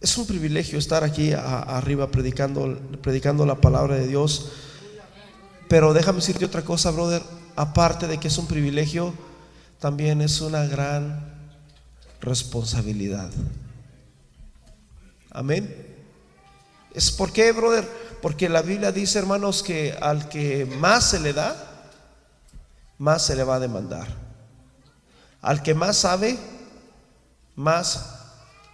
Es un privilegio estar aquí arriba predicando, predicando la palabra de Dios. Pero déjame decirte otra cosa, brother. Aparte de que es un privilegio, también es una gran responsabilidad. Amén. ¿Es por qué, brother? Porque la Biblia dice, hermanos, que al que más se le da, más se le va a demandar. Al que más sabe, más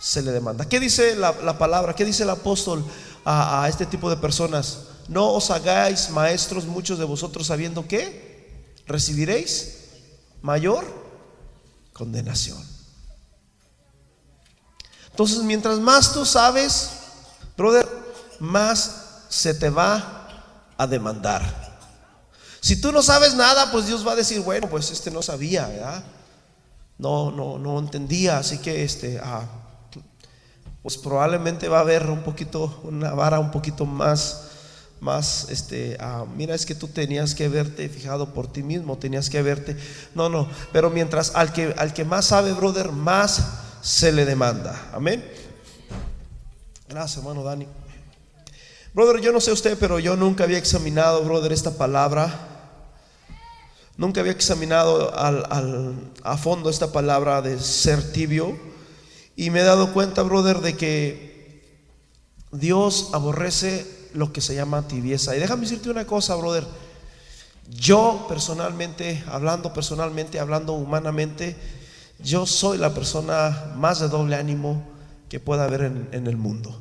se le demanda. ¿Qué dice la, palabra? ¿Qué dice el apóstol a, este tipo de personas? No os hagáis maestros muchos de vosotros sabiendo que recibiréis mayor condenación. Entonces, mientras más tú sabes, brother, más se te va a demandar. Si tú no sabes nada, pues Dios va a decir, bueno, pues este no sabía, ¿verdad? No, no, no entendía, así que este, ah, pues probablemente va a haber un poquito, una vara un poquito más, más, este, ah, mira, es que tú tenías que verte fijado por ti mismo, tenías que verte, no, no, pero mientras al que, al que más sabe, brother, más se le demanda, amén. Gracias, hermano Dani. Brother, yo no sé usted, pero yo nunca había examinado, brother, esta palabra. Nunca había examinado al, a fondo esta palabra de ser tibio. Y me he dado cuenta, brother, de que Dios aborrece lo que se llama tibieza. Y déjame decirte una cosa, brother. Yo personalmente, hablando personalmente, hablando humanamente, yo soy la persona más de doble ánimo que pueda haber en, en el mundo.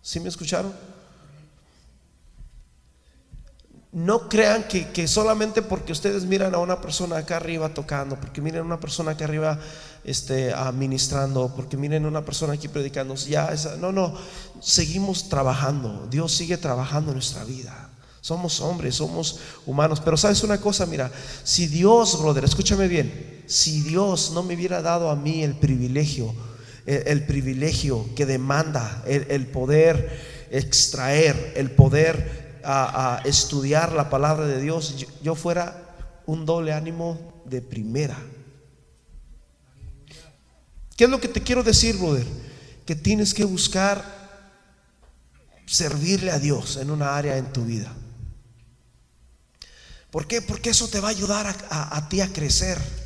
¿Sí me escucharon? No crean que, solamente porque ustedes miran a una persona acá arriba tocando, porque miren a una persona acá arriba este, administrando, porque miren a una persona aquí predicando, ya, no, no, seguimos trabajando, Dios sigue trabajando en nuestra vida. Somos hombres, somos humanos, pero sabes una cosa, mira, si Dios, brother, escúchame bien, si Dios no me hubiera dado a mí el privilegio, el, privilegio que demanda el, el poder extraer, el poder a, estudiar la palabra de Dios, yo, fuera un doble ánimo de primera. ¿Qué es lo que te quiero decir, brother? Que tienes que buscar servirle a Dios en una área en tu vida. ¿Por qué? Porque eso te va a ayudar a ti a crecer.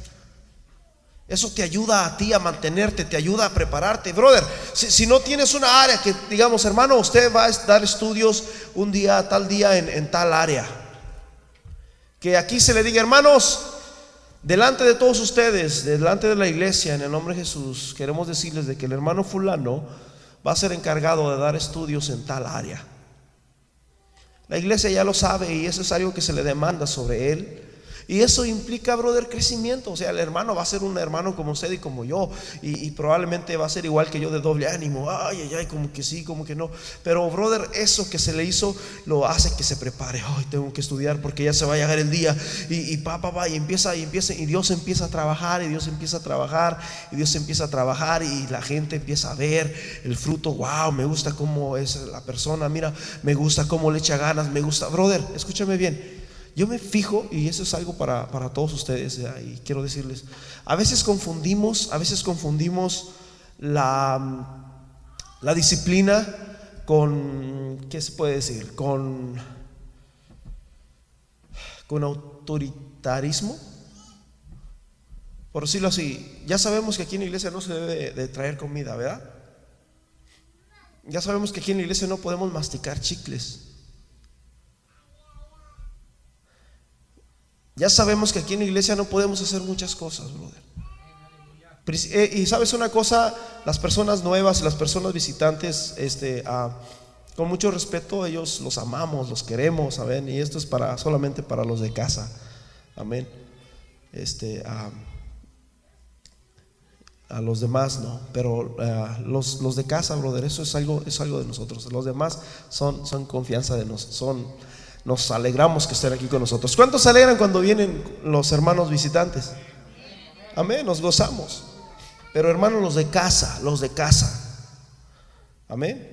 Eso te ayuda a ti a mantenerte, te ayuda a prepararte. Brother, si, no tienes una área que digamos, hermano, usted va a dar estudios un día, tal día en, tal área. Que aquí se le diga, hermanos, delante de todos ustedes, delante de la iglesia, en el nombre de Jesús, queremos decirles de que el hermano fulano va a ser encargado de dar estudios en tal área. La iglesia ya lo sabe y eso es algo que se le demanda sobre él. Y eso implica, brother, crecimiento. O sea, el hermano va a ser un hermano como usted y como yo. Y, probablemente va a ser igual que yo de doble ánimo. Ay, ay, ay, como que sí, como que no. Pero, brother, eso que se le hizo lo hace que se prepare. Ay, tengo que estudiar porque ya se va a llegar el día. Y, y pa, pa, y empieza, y empieza, y Dios empieza a trabajar, y Dios empieza a trabajar, y Dios empieza a trabajar, y la gente empieza a ver el fruto. Wow, me gusta cómo es la persona. Mira, me gusta cómo le echa ganas. Me gusta, brother, escúchame bien. Yo me fijo, y eso es algo para, todos ustedes, y quiero decirles, a veces confundimos, a veces confundimos la, la disciplina con, ¿qué se puede decir? Con, con autoritarismo. Por decirlo así, ya sabemos que aquí en la iglesia no se debe de traer comida, ¿verdad? Ya sabemos que aquí en la iglesia no podemos masticar chicles. Ya sabemos que aquí en la iglesia no podemos hacer muchas cosas, brother. Eh, y sabes una cosa, las personas nuevas, las personas visitantes, este, ah, con mucho respeto, ellos los amamos, los queremos, amén. Y esto es para solamente para los de casa, amén. Este, ah, a los demás no, pero ah, los, los, de casa, brother, eso es algo, es algo de nosotros. Los demás son, son confianza de nosotros, son nos alegramos que estén aquí con nosotros. ¿Cuántos alegran cuando vienen los hermanos visitantes? Amén, nos gozamos. Pero hermanos, los de casa, los de casa. Amén.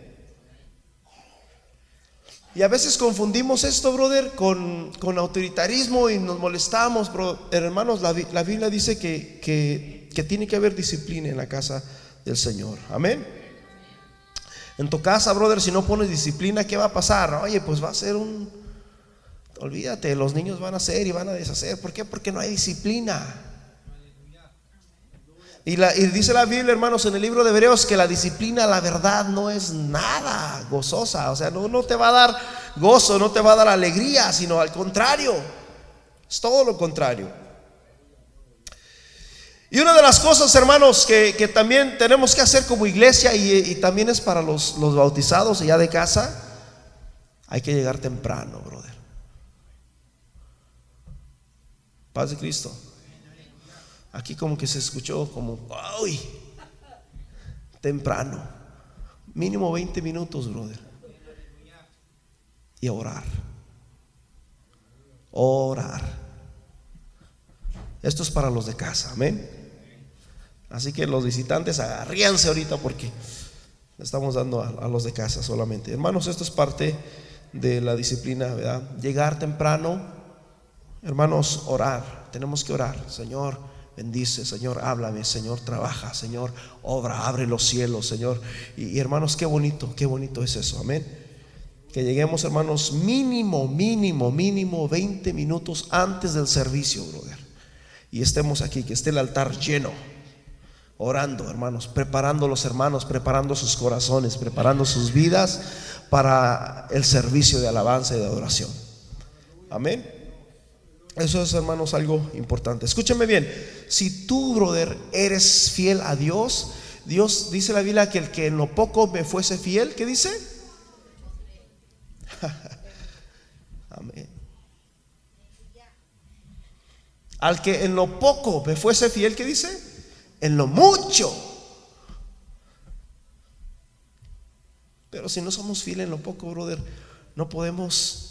Y a veces confundimos esto, brother, con, con autoritarismo y nos molestamos, bro. Hermanos, la, Biblia dice que, que que tiene que haber disciplina en la casa del Señor. Amén. En tu casa, brother, si no pones disciplina, ¿qué va a pasar? Oye, pues va a ser un... Olvídate, los niños van a hacer y van a deshacer. ¿Por qué? Porque no hay disciplina. Y, y, dice la Biblia, hermanos, en el libro de Hebreos que la disciplina, la verdad, no es nada gozosa. O sea, no, te va a dar gozo, no te va a dar alegría, sino al contrario. Es todo lo contrario. Y una de las cosas, hermanos, que, también tenemos que hacer como iglesia y, también es para los, los bautizados ya de casa, hay que llegar temprano, brother. Paz de Cristo. Aquí como que se escuchó como, uy, temprano. Mínimo 20 minutos, brother. Y orar. Orar. Esto es para los de casa, amén. Así que los visitantes agarríanse ahorita porque estamos dando a, los de casa solamente. Hermanos, esto es parte de la disciplina, ¿verdad? Llegar temprano, hermanos, orar. Tenemos que orar, Señor bendice, Señor, háblame, Señor, trabaja, Señor, obra, abre los cielos, Señor. Y, hermanos, qué bonito, qué bonito es eso, amén. Que lleguemos, hermanos, mínimo, mínimo, mínimo 20 minutos antes del servicio, brother. Y estemos aquí, que esté el altar lleno, orando, hermanos, preparando los hermanos, preparando sus corazones, preparando sus vidas para el servicio de alabanza y de adoración. Amén. Eso es, hermanos, algo importante. Escúchame bien, si tú, brother, eres fiel a Dios, Dios dice la Biblia que el que en lo poco me fuese fiel, ¿qué dice? Amén. Al que en lo poco me fuese fiel, ¿qué dice? En lo mucho. Pero si no somos fieles en lo poco, brother, no podemos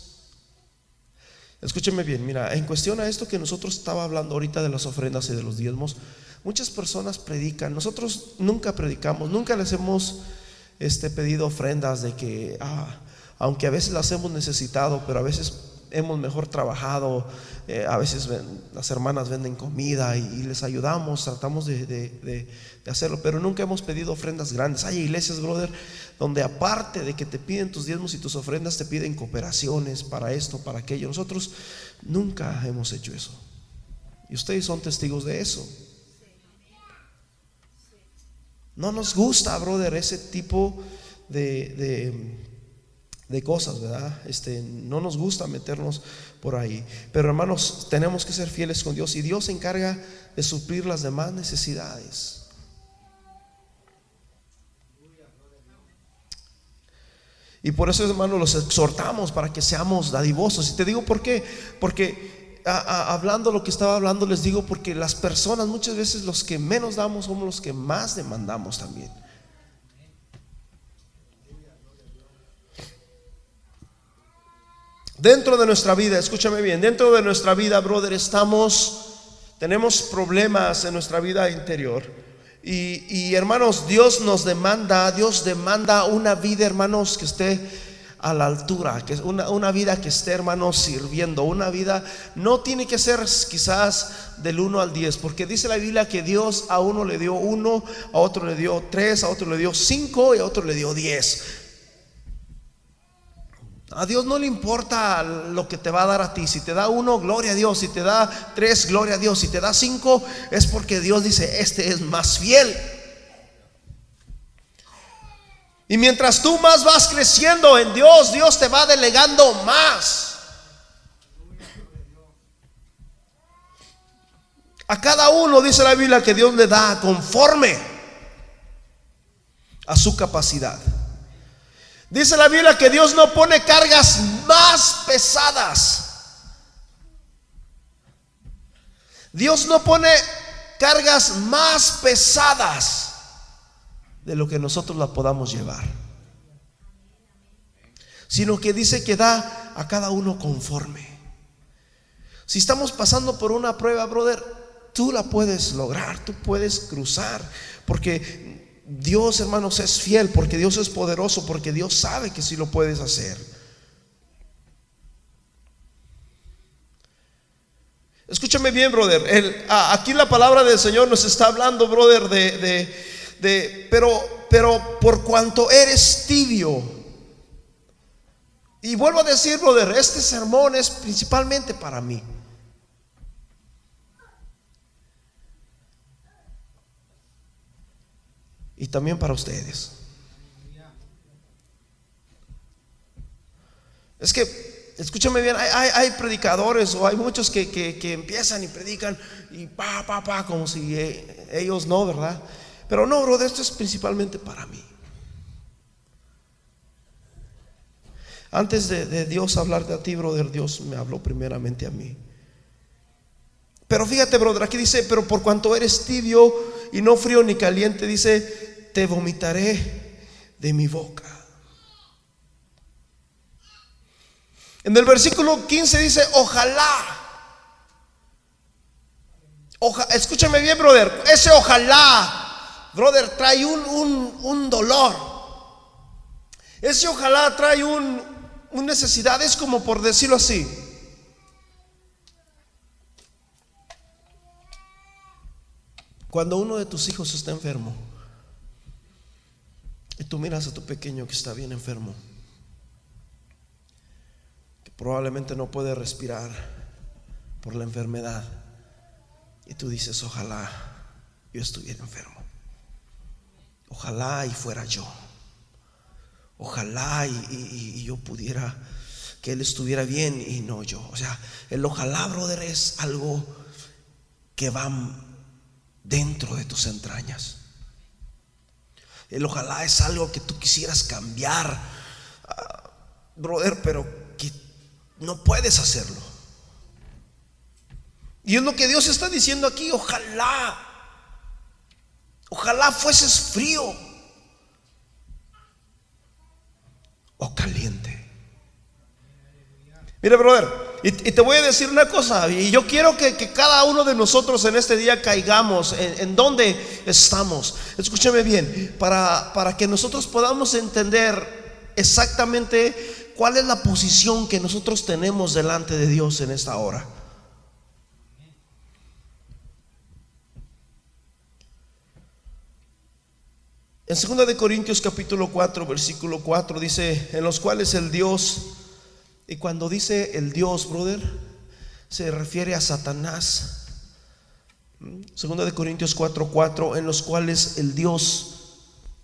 Escúcheme bien, mira, en cuestión a esto que nosotros estaba hablando ahorita de las ofrendas y de los diezmos, muchas personas predican, nosotros nunca predicamos, nunca les hemos este, pedido ofrendas de que, ah, aunque a veces las hemos necesitado, pero a veces hemos mejor trabajado, eh, a veces las hermanas venden comida y, les ayudamos, tratamos de, hacerlo, pero nunca hemos pedido ofrendas grandes. Hay iglesias, brother, donde aparte de que te piden tus diezmos y tus ofrendas, te piden cooperaciones para esto, para aquello. Nosotros nunca hemos hecho eso. Y ustedes son testigos de eso. No nos gusta, brother, ese tipo de de cosas, ¿verdad? Este, no nos gusta meternos por ahí. Pero hermanos, tenemos que ser fieles con Dios y Dios se encarga de suplir las demás necesidades. Y por eso, hermanos, los exhortamos para que seamos dadivosos. Y te digo por qué. Porque hablando lo que estaba hablando, les digo porque las personas muchas veces los que menos damos somos los que más demandamos también. Dentro de nuestra vida, escúchame bien, dentro de nuestra vida, brother, estamos, tenemos problemas en nuestra vida interior. Y, hermanos, Dios nos demanda, Dios demanda una vida, hermanos, que esté a la altura, que es una, una, vida que esté, hermanos, sirviendo. Una vida no tiene que ser quizás del 1 al 10, porque dice la Biblia que Dios a uno le dio uno, a otro le dio tres, a otro le dio cinco y a otro le dio diez. A Dios no le importa lo que te va a dar a ti. Si te da uno, gloria a Dios. Si te da tres, gloria a Dios. Si te da cinco, es porque Dios dice, este es más fiel. Y mientras tú más vas creciendo en Dios, Dios te va delegando más. A cada uno dice la Biblia que Dios le da conforme a su capacidad. Dice la Biblia que Dios no pone cargas más pesadas. Dios no pone cargas más pesadas de lo que nosotros la podamos llevar. Sino que dice que da a cada uno conforme. Si estamos pasando por una prueba, brother, tú la puedes lograr, tú puedes cruzar. Porque Dios, hermanos, es fiel porque Dios es poderoso, porque Dios sabe que si lo puedes hacer. escúchame bien, brother. aquí la palabra del Señor nos está hablando, brother, de, de, pero, pero por cuanto eres tibio. Y vuelvo a decir, brother, este sermón es principalmente para mí. Y también para ustedes. Es que, escúchame bien, hay, predicadores o hay muchos que, empiezan y predican y pa, pa, pa, como si eh, ellos no, ¿verdad? Pero no, brother, esto es principalmente para mí. Antes de, de Dios hablarte a ti, brother, Dios me habló primeramente a mí. Pero fíjate, brother, aquí dice, pero por cuanto eres tibio y no frío ni caliente, dice, te vomitaré de mi boca. En el versículo 15 dice, ojalá. escúchame bien, brother. Ese ojalá, brother, trae un, un, dolor. Ese ojalá trae un, un necesidad. Es como por decirlo así. Cuando uno de tus hijos está enfermo y tú miras a tu pequeño que está bien enfermo probablemente no puede respirar por la enfermedad. Y tú dices, ojalá yo estuviera enfermo. Ojalá y fuera yo. Ojalá y, yo pudiera, que él estuviera bien y no yo. O sea, el ojalá, brother, es algo que va dentro de tus entrañas. El ojalá es algo que tú quisieras cambiar, ah, brother, pero no puedes hacerlo. Y es lo que Dios está diciendo aquí, ojalá, ojalá fueses frío o caliente. Mira, brother, y, te voy a decir una cosa, y yo quiero que, cada uno de nosotros en este día caigamos en, en donde estamos. Escúchame bien, para, para que nosotros podamos entender exactamente ¿Cuál es la posición que nosotros tenemos delante de Dios en esta hora? En 2 de Corintios capítulo 4, versículo 4 dice, en los cuales el Dios, y cuando dice el Dios, brother, se refiere a Satanás. 2 de Corintios 4, 4, en los cuales el Dios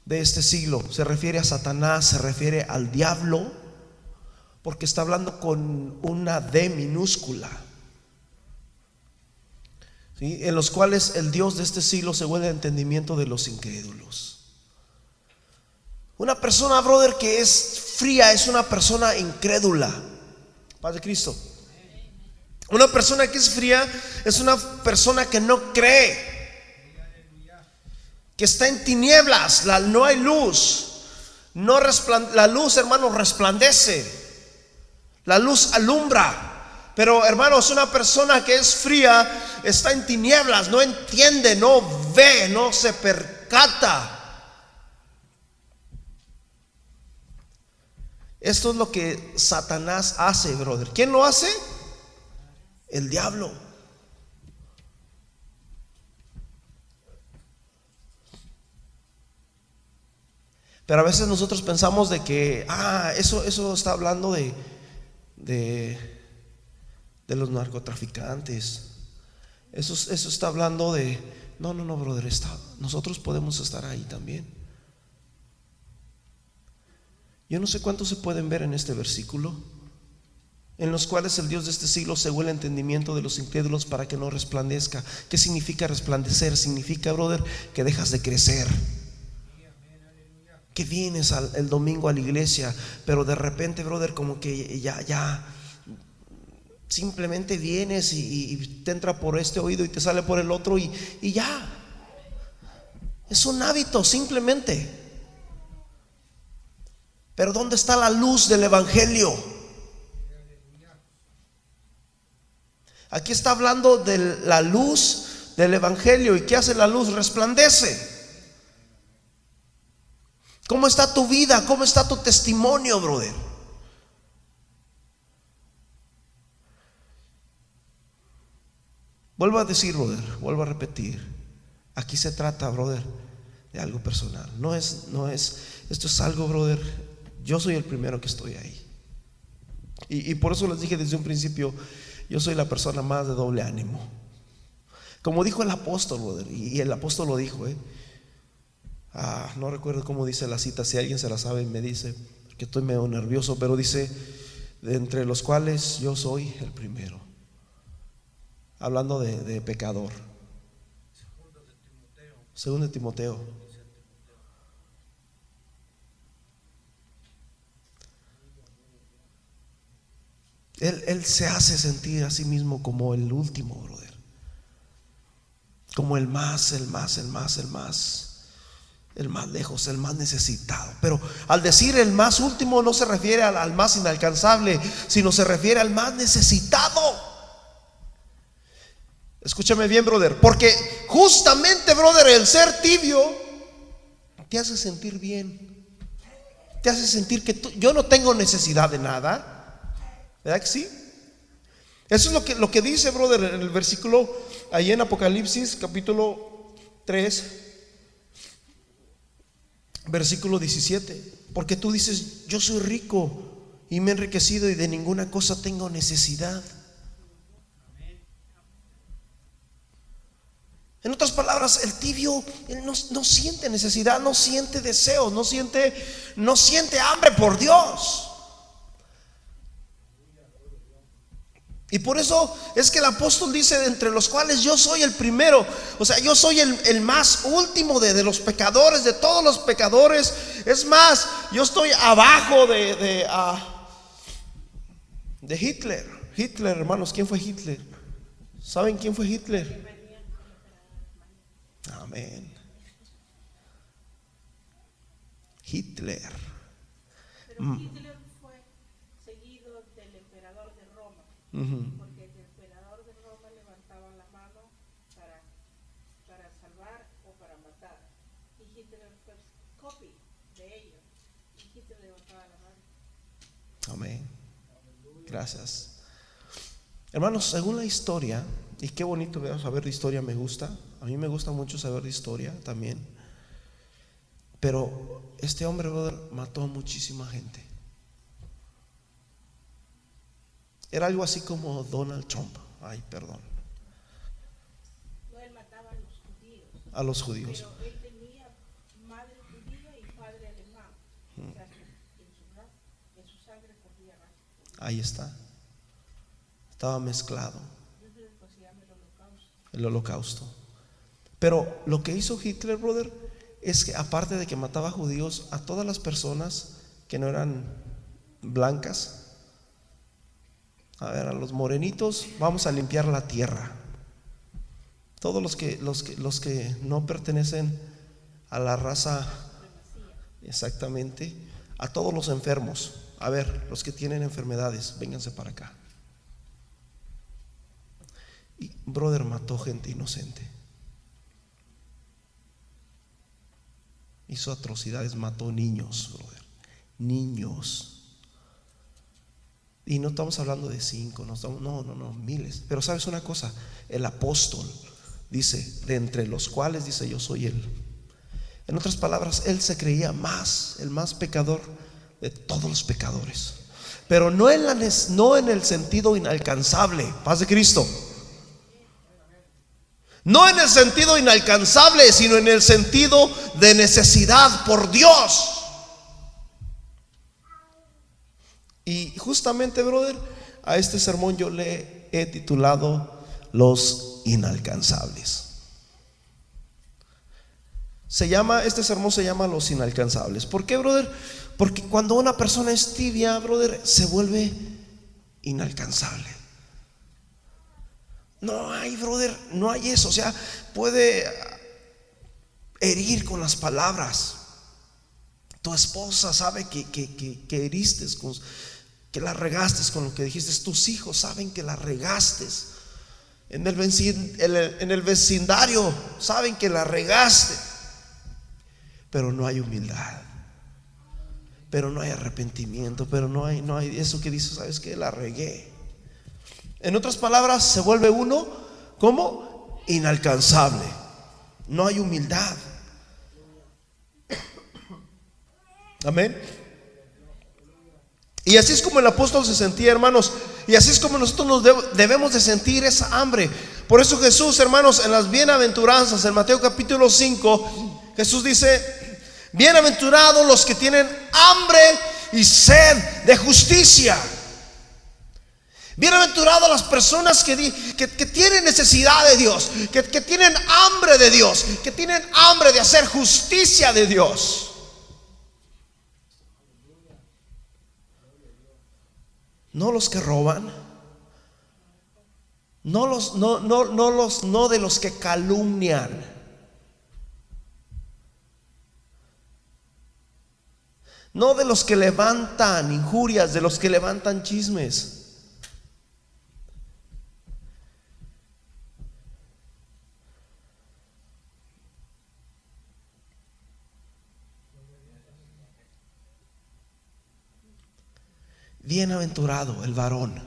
de este siglo se refiere a Satanás, se refiere al diablo porque está hablando con una D minúscula. En los cuales el Dios de este siglo se vuelve entendimiento de los incrédulos. Una persona, brother, que es fría es una persona incrédula. Padre Cristo. Una persona que es fría es una persona que no cree. Que está en tinieblas, la, no hay luz. No la luz, hermano, resplandece. La luz alumbra. Pero hermanos, una persona que es fría está en tinieblas, no entiende, no ve, no se percata. Esto es lo que Satanás hace, brother. ¿Quién lo hace? El diablo. Pero a veces nosotros pensamos de que, ah, eso, eso está hablando de, de, de los narcotraficantes. Eso, eso está hablando de, no, no, no, brother, está, nosotros podemos estar ahí también. Yo no sé cuántos se pueden ver en este versículo, en los cuales el Dios de este siglo se el entendimiento de los incrédulos para que no resplandezca. ¿Qué significa resplandecer? Significa, brother, que dejas de crecer que vienes el domingo a la iglesia, pero de repente, brother, como que ya, ya, simplemente vienes y, te entra por este oído y te sale por el otro y, y ya. Es un hábito, simplemente. Pero ¿dónde está la luz del Evangelio? Aquí está hablando de la luz del Evangelio. ¿Y qué hace la luz? Resplandece. ¿Cómo está tu vida? ¿Cómo está tu testimonio, brother? Vuelvo a decir, brother, vuelvo a repetir. Aquí se trata, brother, de algo personal. No es, no es, esto es algo, brother. Yo soy el primero que estoy ahí. Y, por eso les dije desde un principio, yo soy la persona más de doble ánimo. Como dijo el apóstol, y el apóstol lo dijo, ¿eh? Ah, no recuerdo cómo dice la cita, si alguien se la sabe me dice, que estoy medio nervioso, pero dice, de entre los cuales yo soy el primero. Hablando de, pecador. Segundo de Timoteo. Él, él, se hace sentir a sí mismo como el último, brother. Como el más, el más, el más, el más el más lejos, el más necesitado. Pero al decir el más último no se refiere al, más inalcanzable, sino se refiere al más necesitado. Escúchame bien, brother, porque justamente, brother, el ser tibio te hace sentir bien. Te hace sentir que yo no tengo necesidad de nada. ¿Verdad que sí? Eso es lo que, lo que dice, brother, en el versículo, ahí en Apocalipsis, capítulo 3, versículo 17, porque tú dices, yo soy rico y me he enriquecido y de ninguna cosa tengo necesidad. En otras palabras, el tibio no, no, siente necesidad, no siente deseo, no siente, no siente hambre por Dios. Y por eso es que el apóstol dice, entre los cuales yo soy el primero, o sea, yo soy el, más último de, los pecadores, de todos los pecadores. Es más, yo estoy abajo de, de, ah, de Hitler. Hitler, hermanos, ¿quién fue Hitler? ¿Saben quién fue Hitler? Amén. Hitler. Porque el emperador de Roma levantaba la mano para, para salvar o para matar. Y Hitler fue copy de ellos. Y Hitler levantaba la mano. Amén. Gracias. Hermanos, según la historia, y qué bonito saber de historia, me gusta. A mí me gusta mucho saber de historia también. Pero este hombre, mató a muchísima gente. Era algo así como Donald Trump. Ay, perdón. Él mataba a los judíos. A los judíos. Pero él tenía madre judía y padre alemán. O sea, en, su, en su sangre corría Ahí está. Estaba mezclado. El holocausto. Pero lo que hizo Hitler, brother, es que aparte de que mataba judíos, a todas las personas que no eran blancas, a ver, a los morenitos vamos a limpiar la tierra. Todos los que, los que, los que no pertenecen a la raza, exactamente, a todos los enfermos. A ver, los que tienen enfermedades, vénganse para acá. Y brother mató gente inocente. Hizo atrocidades, mató niños, brother. Niños. Y no estamos hablando de cinco, no, no, no, no, miles. Pero sabes una cosa, el apóstol dice, de entre los cuales dice yo soy él. En otras palabras, él se creía más, el más pecador de todos los pecadores. Pero no en, la, no en el sentido inalcanzable, paz de Cristo. No en el sentido inalcanzable, sino en el sentido de necesidad por Dios. Y justamente, brother, a este sermón yo le he titulado Los inalcanzables. Se llama, este sermón se llama Los inalcanzables. ¿Por qué, brother? Porque cuando una persona es tibia, brother, se vuelve inalcanzable. No hay, brother, no hay eso. O sea, puede herir con las palabras. Tu esposa sabe que, que, que, que heriste con, que la regaste con lo que dijiste. Tus hijos saben que la regaste. En el, en el vecindario saben que la regaste. Pero no hay humildad. Pero no hay arrepentimiento. Pero no hay, no hay eso que dice, ¿sabes que La regué. En otras palabras, se vuelve uno ¿Cómo? Inalcanzable. No hay humildad. Amén. Y así es como el apóstol se sentía, hermanos. Y así es como nosotros nos debemos de sentir esa hambre. Por eso Jesús, hermanos, en las bienaventuranzas, en Mateo capítulo 5, Jesús dice, bienaventurados los que tienen hambre y sed de justicia. Bienaventurados las personas que, tienen necesidad de Dios, que, que tienen hambre de Dios, que tienen hambre de hacer justicia de Dios. No los que roban, no los, no, no, no los, no de los que calumnian. No de los que levantan injurias, de los que levantan chismes. Bienaventurado el varón.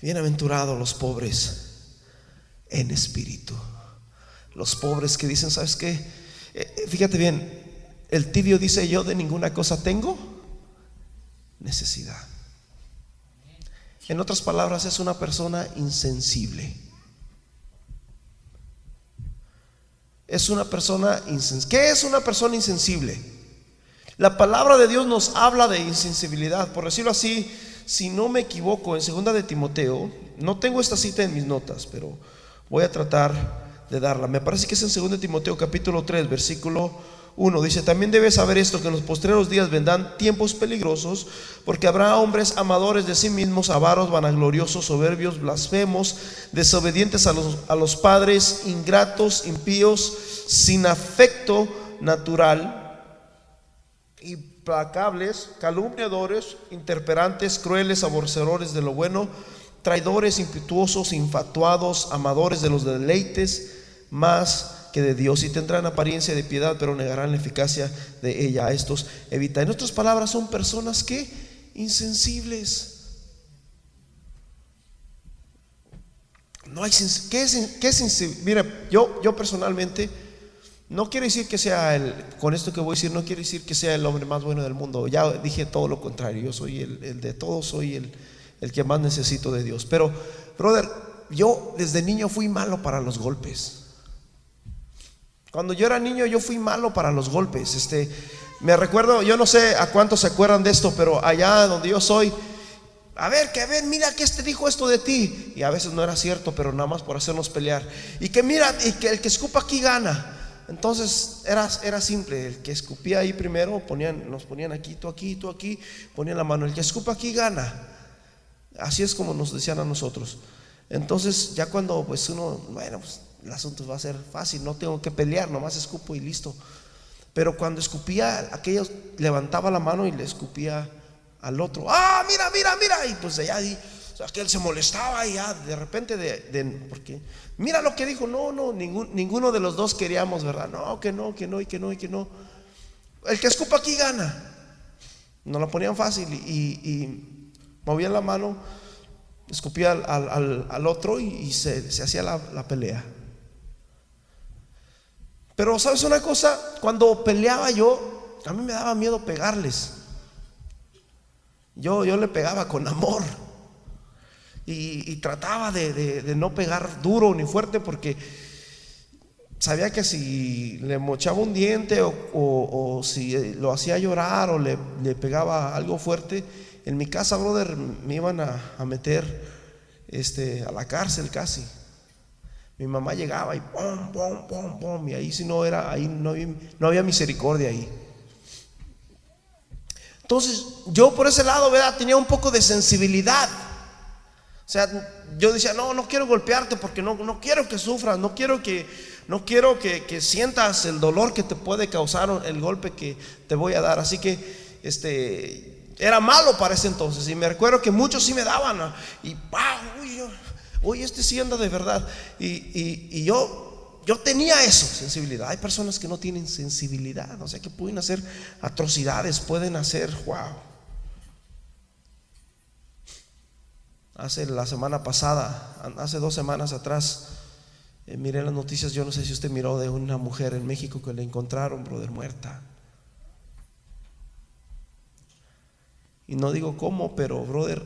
Bienaventurado los pobres en espíritu. Los pobres que dicen, ¿sabes qué? Eh, eh, fíjate bien, el tibio dice, yo de ninguna cosa tengo necesidad. En otras palabras, es una persona insensible. Es una persona insensible. ¿Qué es una persona insensible? La palabra de Dios nos habla de insensibilidad. Por decirlo así, si no me equivoco, en segunda de Timoteo, no tengo esta cita en mis notas, pero voy a tratar de darla. Me parece que es en segunda de Timoteo capítulo 3, versículo 1. Dice, también debes saber esto, que en los postreros días vendrán tiempos peligrosos, porque habrá hombres amadores de sí mismos, avaros, vanagloriosos, soberbios, blasfemos, desobedientes a los, a los padres, ingratos, impíos, sin afecto natural implacables, calumniadores, interperantes, crueles, aborrecedores de lo bueno, traidores, impetuosos, infatuados, amadores de los deleites más que de Dios y tendrán apariencia de piedad, pero negarán la eficacia de ella. A estos evita. En otras palabras, son personas que insensibles. No hay ¿qué es, qué es Mira, yo, yo personalmente no quiere decir que sea el, con esto que voy a decir, no quiere decir que sea el hombre más bueno del mundo. Ya dije todo lo contrario, yo soy el, de todos, soy el, el que más necesito de Dios. Pero, brother, yo desde niño fui malo para los golpes. Cuando yo era niño yo fui malo para los golpes. Este, me recuerdo, yo no sé a cuántos se acuerdan de esto, pero allá donde yo soy, a ver, que ven, mira que este dijo esto de ti. Y a veces no era cierto, pero nada más por hacernos pelear. Y que mira, y que el que escupa aquí gana. Entonces era, era simple, el que escupía ahí primero, ponían, nos ponían aquí, tú aquí, tú aquí, ponían la mano, el que escupa aquí gana. Así es como nos decían a nosotros. Entonces ya cuando pues uno, bueno, pues el asunto va a ser fácil, no tengo que pelear, nomás escupo y listo. Pero cuando escupía, aquellos levantaba la mano y le escupía al otro. Ah, mira, mira, mira. Y pues allá ahí, aquel se molestaba y ya de repente de, porque Mira lo que dijo, no, no, ninguno de los dos queríamos, ¿verdad? No, que no, que no, y que no, y que no. El que escupa aquí gana. Nos lo ponían fácil y, movían la mano, escupía al, otro y, se, hacía la, la, pelea. Pero, ¿sabes una cosa? Cuando peleaba yo, a mí me daba miedo pegarles. Yo, yo le pegaba con amor y, trataba de, no pegar duro ni fuerte porque sabía que si le mochaba un diente o, si lo hacía llorar o le, pegaba algo fuerte, en mi casa, brother, me iban a, meter este, a la cárcel casi. Mi mamá llegaba y pum, pum, pum, pum, y ahí si no era, ahí no había, no había misericordia ahí. Entonces, yo por ese lado, ¿verdad? Tenía un poco de sensibilidad. O sea, yo decía, no, no quiero golpearte porque no, no quiero que sufras, no quiero que, no quiero que, sientas el dolor que te puede causar el golpe que te voy a dar. Así que, este, era malo para ese entonces. Y me recuerdo que muchos sí me daban. Y, uy, este sí anda de verdad. Y, yo, yo tenía eso, sensibilidad. Hay personas que no tienen sensibilidad, o sea, que pueden hacer atrocidades, pueden hacer, wow. Hace la semana pasada, hace dos semanas atrás, eh, miré las noticias, yo no sé si usted miró de una mujer en México que le encontraron, brother, muerta. Y no digo cómo, pero, brother,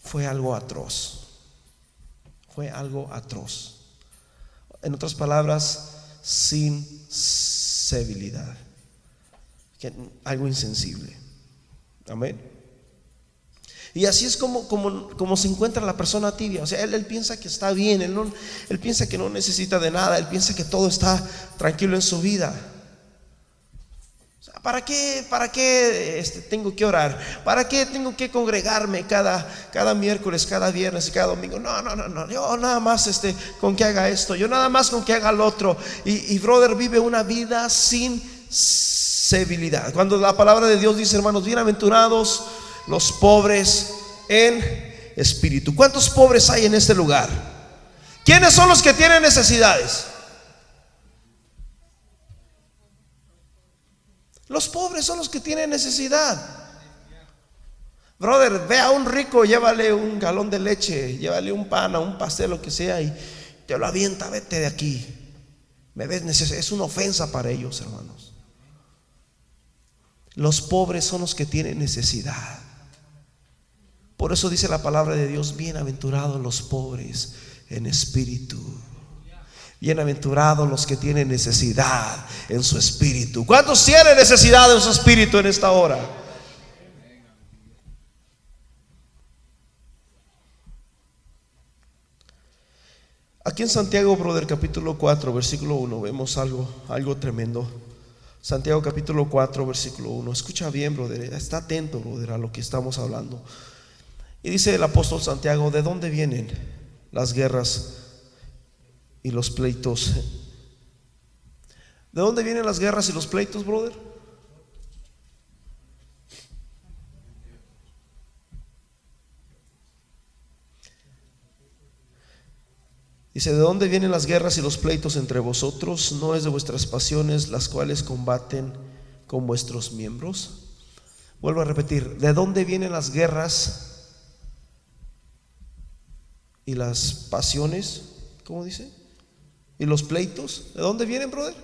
fue algo atroz. Fue algo atroz. En otras palabras, sin civilidad. Algo insensible. Amén. Y así es como, como, como, se encuentra la persona tibia. O sea, él, él piensa que está bien, él, no, él piensa que no necesita de nada, él piensa que todo está tranquilo en su vida. ¿Para qué, para qué este, tengo que orar? ¿Para qué tengo que congregarme cada, cada miércoles, cada viernes y cada domingo? No, no, no, no. Yo nada más este, con que haga esto, yo nada más con que haga lo otro. Y, y brother vive una vida sin civilidad. Cuando la palabra de Dios dice, hermanos, bienaventurados los pobres en espíritu. ¿Cuántos pobres hay en este lugar? ¿Quiénes son los que tienen necesidades? Los pobres son los que tienen necesidad. Brother, ve a un rico, llévale un galón de leche, llévale un pan, un pastel, lo que sea, y te lo avienta, vete de aquí. Me ves, es una ofensa para ellos, hermanos. Los pobres son los que tienen necesidad. Por eso dice la palabra de Dios, bienaventurados los pobres en espíritu. Bienaventurados los que tienen necesidad en su espíritu. ¿Cuántos tienen necesidad en su espíritu en esta hora? Aquí en Santiago, brother, capítulo 4, versículo 1, vemos algo, algo tremendo. Santiago capítulo 4, versículo 1. Escucha bien, brother. Está atento, brother, a lo que estamos hablando. Y dice el apóstol Santiago, ¿de dónde vienen las guerras y los pleitos? ¿De dónde vienen las guerras y los pleitos, brother? Dice, ¿de dónde vienen las guerras y los pleitos entre vosotros? ¿No es de vuestras pasiones las cuales combaten con vuestros miembros? Vuelvo a repetir, ¿de dónde vienen las guerras y las pasiones, ¿cómo dice? Y los pleitos, ¿de dónde vienen, brother?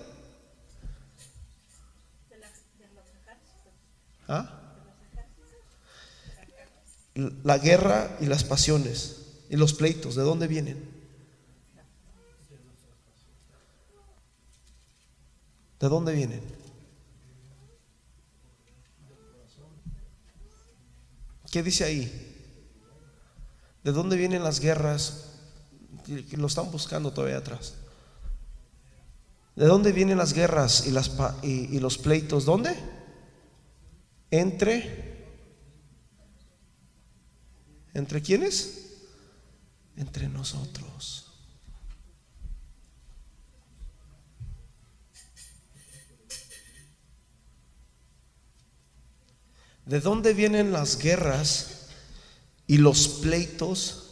¿Ah? La guerra y las pasiones y los pleitos, ¿de dónde vienen? ¿De dónde vienen? ¿Qué dice ahí? ¿De dónde vienen las guerras? Lo están buscando todavía atrás. ¿De dónde vienen las guerras y, las, y, los pleitos? ¿Dónde? Entre. ¿Entre quiénes? Entre nosotros. ¿De dónde vienen las guerras y los pleitos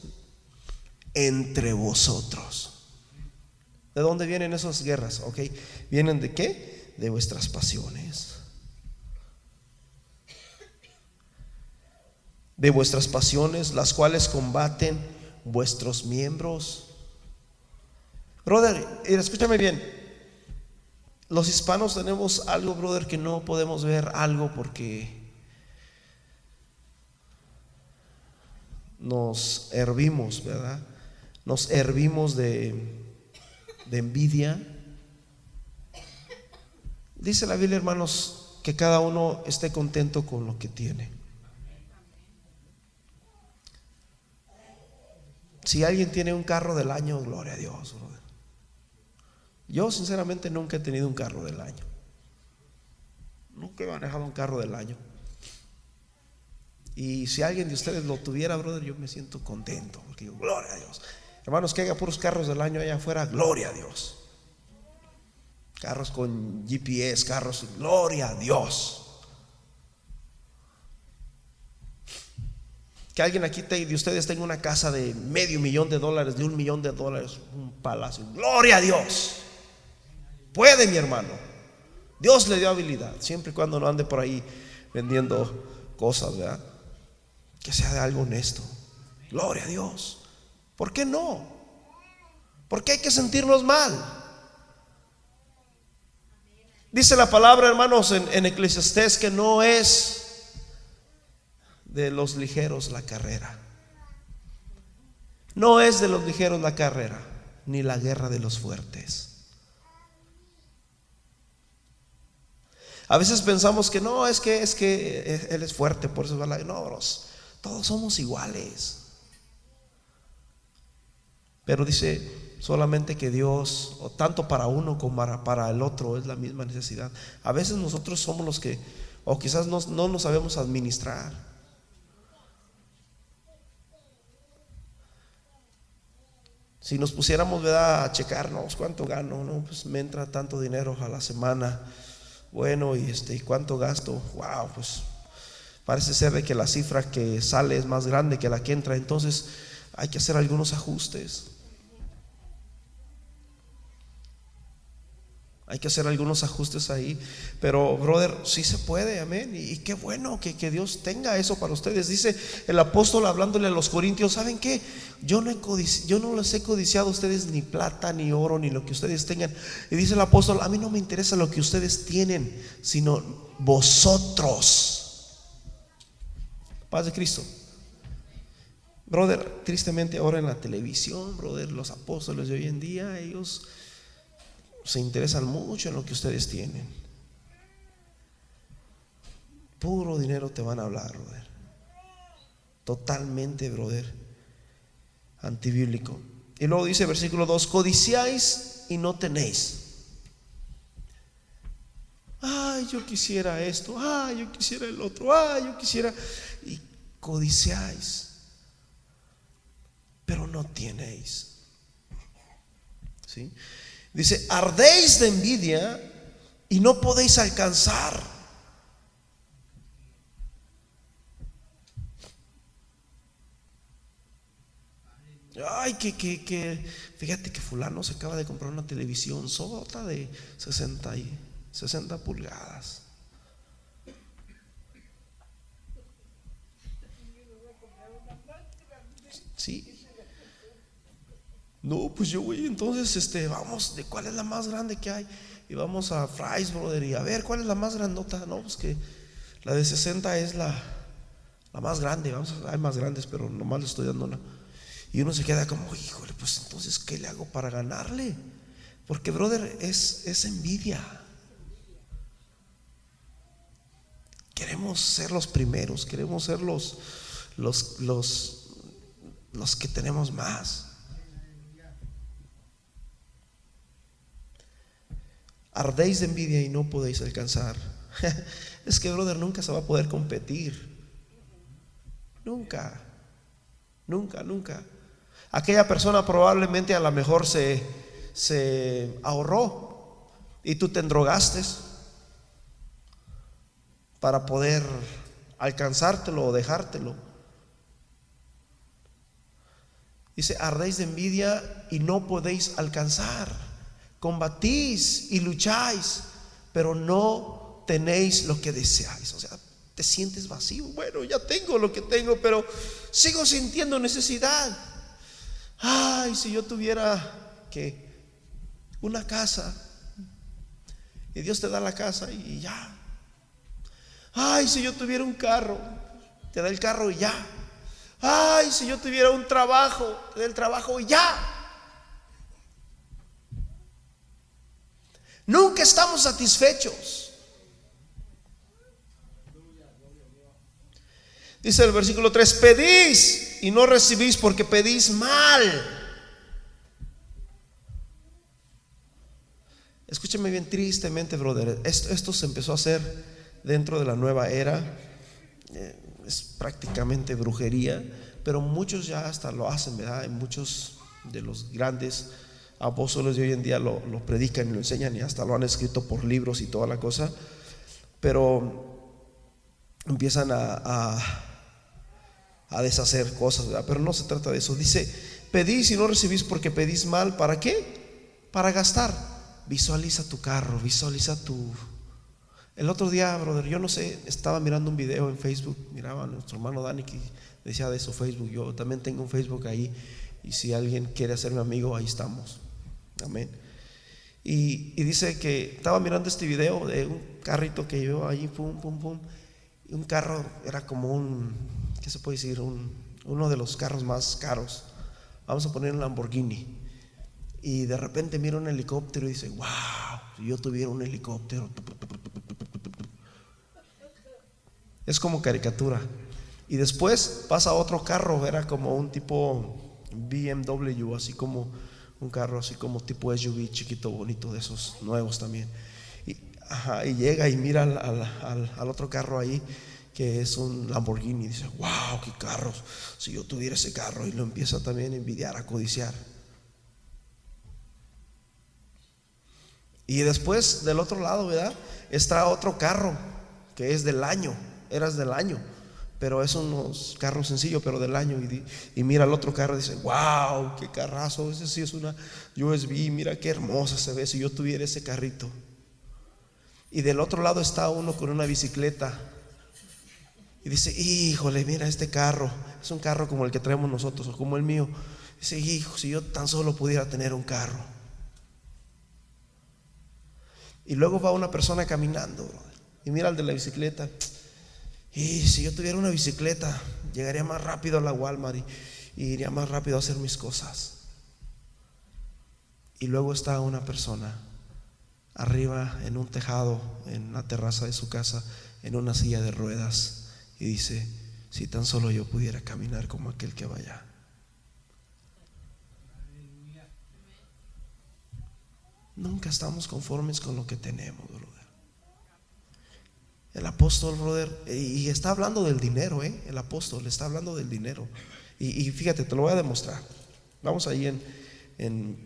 entre vosotros. ¿De dónde vienen esas guerras? ¿Ok? ¿Vienen de qué? De vuestras pasiones. De vuestras pasiones, las cuales combaten vuestros miembros. Brother, escúchame bien. Los hispanos tenemos algo, brother, que no podemos ver algo porque nos hervimos, ¿verdad? Nos hervimos de, de envidia. Dice la Biblia, hermanos, que cada uno esté contento con lo que tiene. Si alguien tiene un carro del año, gloria a Dios. Yo sinceramente nunca he tenido un carro del año. Nunca he manejado un carro del año. Y si alguien de ustedes lo tuviera, brother, yo me siento contento. Porque digo, gloria a Dios. Hermanos, que haya puros carros del año allá afuera, gloria a Dios. Carros con GPS, carros, gloria a Dios. Que alguien aquí de ustedes tenga una casa de medio millón de dólares, de un millón de dólares, un palacio. Gloria a Dios. Puede, mi hermano. Dios le dio habilidad, siempre y cuando no ande por ahí vendiendo cosas, ¿verdad? Que sea de algo honesto. Gloria a Dios. ¿Por qué no? ¿Por qué hay que sentirnos mal? Dice la palabra, hermanos, en, en Eclesiastés que no es de los ligeros la carrera. No es de los ligeros la carrera, ni la guerra de los fuertes. A veces pensamos que no, es que es que él es fuerte, por eso va la no, bros, todos somos iguales. Pero dice solamente que Dios, tanto para uno como para, el otro, es la misma necesidad. A veces nosotros somos los que, o quizás no, no nos sabemos administrar. Si nos pusiéramos a checarnos cuánto gano, no, pues me entra tanto dinero a la semana bueno, y este, ¿y cuánto gasto? Wow, pues parece ser de que la cifra que sale es más grande que la que entra, entonces hay que hacer algunos ajustes. Hay que hacer algunos ajustes ahí. Pero, brother, sí se puede, amén. Y, qué bueno que, Dios tenga eso para ustedes. Dice el apóstol hablándole a los corintios, ¿saben qué? Yo no, yo no les he codiciado a ustedes ni plata, ni oro, ni lo que ustedes tengan. Y dice el apóstol, a mí no me interesa lo que ustedes tienen, sino vosotros. Paz de Cristo. Brother, tristemente ahora en la televisión, brother, los apóstoles de hoy en día, ellos se interesan mucho en lo que ustedes tienen. Puro dinero te van a hablar, brother. Totalmente, brother. Antibíblico. Y luego dice versículo 2, codiciáis y no tenéis. Ay, yo quisiera esto, ay, yo quisiera el otro, ay, yo quisiera... Y codiciáis, pero no tenéis. ¿Sí? Dice, ardéis de envidia y no podéis alcanzar. Ay, que, que, que, fíjate que fulano se acaba de comprar una televisión sota de 60, y 60 pulgadas. Sí, no, pues yo voy, entonces, este, vamos, ¿de cuál es la más grande que hay? Y vamos a Fry's, brother, y a ver, ¿cuál es la más grandota? No, pues que la de 60 es la, la más grande, vamos, hay más grandes, pero nomás le estoy dando una. Y uno se queda como, híjole, pues entonces, ¿qué le hago para ganarle? Porque, brother, es, es envidia. Queremos ser los primeros, queremos ser los, los, los, que tenemos más. ardéis de envidia y no podéis alcanzar. es que, brother, nunca se va a poder competir. Nunca, nunca, nunca. Aquella persona probablemente a lo mejor se, se ahorró y tú te endrogaste para poder alcanzártelo o dejártelo. Dice, ardéis de envidia y no podéis alcanzar combatís y lucháis, pero no tenéis lo que deseáis. O sea, te sientes vacío. Bueno, ya tengo lo que tengo, pero sigo sintiendo necesidad. Ay, si yo tuviera que una casa y Dios te da la casa y ya. Ay, si yo tuviera un carro, te da el carro y ya. Ay, si yo tuviera un trabajo, te da el trabajo y ya. Nunca estamos satisfechos. Dice el versículo 3, pedís y no recibís porque pedís mal. Escúcheme bien tristemente, brother. Esto, se empezó a hacer dentro de la nueva era. Eh, es prácticamente brujería, pero muchos ya hasta lo hacen, ¿verdad? Muchos de los grandes apóstoles de hoy en día lo, predican y lo enseñan y hasta lo han escrito por libros y toda la cosa, pero empiezan a, a, deshacer cosas, pero no se trata de eso. Dice, pedís y no recibís porque pedís mal, ¿para qué? Para gastar. Visualiza tu carro, visualiza tu, El otro día, brother, yo no sé, estaba mirando un video en Facebook, miraba a nuestro hermano Dani que decía de su Facebook. Yo también tengo un Facebook ahí y si alguien quiere hacerme amigo, ahí estamos. Amén. Y, y dice que estaba mirando este video de un carrito que yo ahí, pum, pum, pum. Y un carro era como un, ¿qué se puede decir? Un, uno de los carros más caros. Vamos a poner un Lamborghini. Y de repente mira un helicóptero y dice, wow, si yo tuviera un helicóptero. Es como caricatura. Y después pasa otro carro, era como un tipo BMW, así como un carro así como tipo SUV chiquito, bonito, de esos nuevos también. Y, llega y mira al, al, otro carro ahí, que es un Lamborghini, y dice, wow, qué carros, si yo tuviera ese carro, y lo empieza también a envidiar, a codiciar. Y después del otro lado, ¿verdad? Está otro carro que es del año, eras del año, pero es unos carros sencillos, pero del año. Y, mira el otro carro y dice, wow, qué carrazo, ese sí es una USB, mira qué hermosa se ve si yo tuviera ese carrito. Y del otro lado está uno con una bicicleta. Y dice, híjole, mira este carro, es un carro como el que traemos nosotros o como el mío. Dice, hijo, si yo tan solo pudiera tener un carro. Y luego va una persona caminando y mira al de la bicicleta. Y si yo tuviera una bicicleta, llegaría más rápido a la Walmart y, y iría más rápido a hacer mis cosas. Y luego está una persona arriba en un tejado, en la terraza de su casa, en una silla de ruedas, y dice, si tan solo yo pudiera caminar como aquel que vaya. Nunca estamos conformes con lo que tenemos. El apóstol, brother, y está hablando del dinero, ¿eh? El apóstol está hablando del dinero. Y, y fíjate, te lo voy a demostrar. Vamos ahí en, en,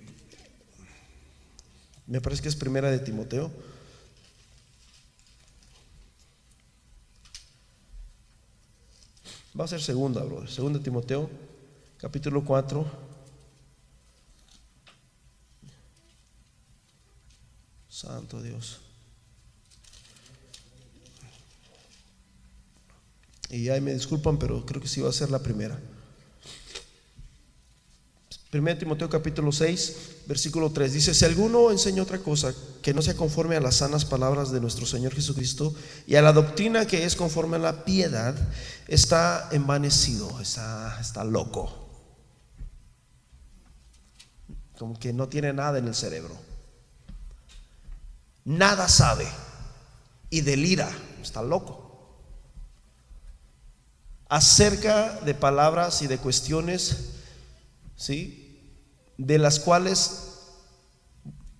me parece que es primera de Timoteo. Va a ser segunda, brother. Segunda de Timoteo, capítulo 4. Santo Dios. Y ahí me disculpan, pero creo que sí va a ser la primera. 1 Timoteo capítulo 6, versículo 3 dice, si alguno enseña otra cosa que no sea conforme a las sanas palabras de nuestro Señor Jesucristo y a la doctrina que es conforme a la piedad, está envanecido, está, está loco, como que no tiene nada en el cerebro, nada sabe y delira, está loco acerca de palabras y de cuestiones, ¿sí? De las cuales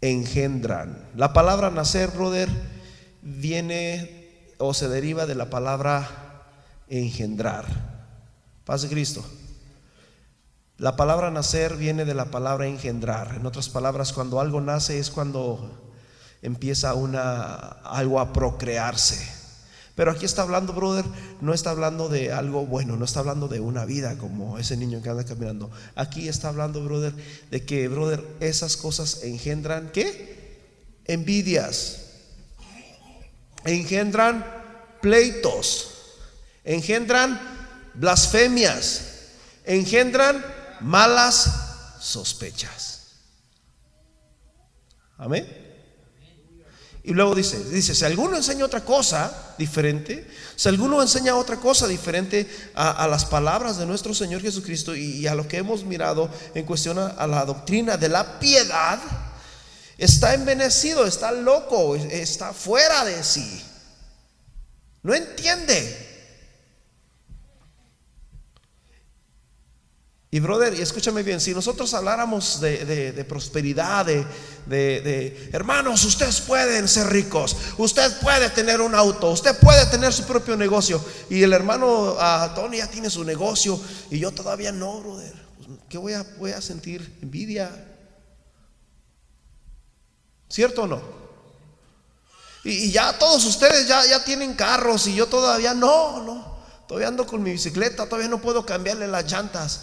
engendran. La palabra nacer, brother, viene o se deriva de la palabra engendrar. Paz de Cristo. La palabra nacer viene de la palabra engendrar. En otras palabras, cuando algo nace es cuando empieza una algo a procrearse. Pero aquí está hablando, brother, no está hablando de algo bueno, no está hablando de una vida como ese niño que anda caminando. Aquí está hablando, brother, de que, brother, esas cosas engendran, ¿qué? Envidias. Engendran pleitos. Engendran blasfemias. Engendran malas sospechas. Amén. Y luego dice, dice, si alguno enseña otra cosa diferente, si alguno enseña otra cosa diferente a, las palabras de nuestro Señor Jesucristo y, a lo que hemos mirado en cuestión a, a la doctrina de la piedad, está envenecido, está loco, está fuera de sí. No entiende. Y brother, y escúchame bien, si nosotros habláramos de, de, prosperidad, de, de, hermanos, ustedes pueden ser ricos, usted puede tener un auto, usted puede tener su propio negocio, y el hermano uh, Tony ya tiene su negocio, y yo todavía no, brother, ¿qué voy a, voy a sentir? Envidia. ¿Cierto o no? Y, y ya todos ustedes ya, ya tienen carros, y yo todavía no, no, todavía ando con mi bicicleta, todavía no puedo cambiarle las llantas.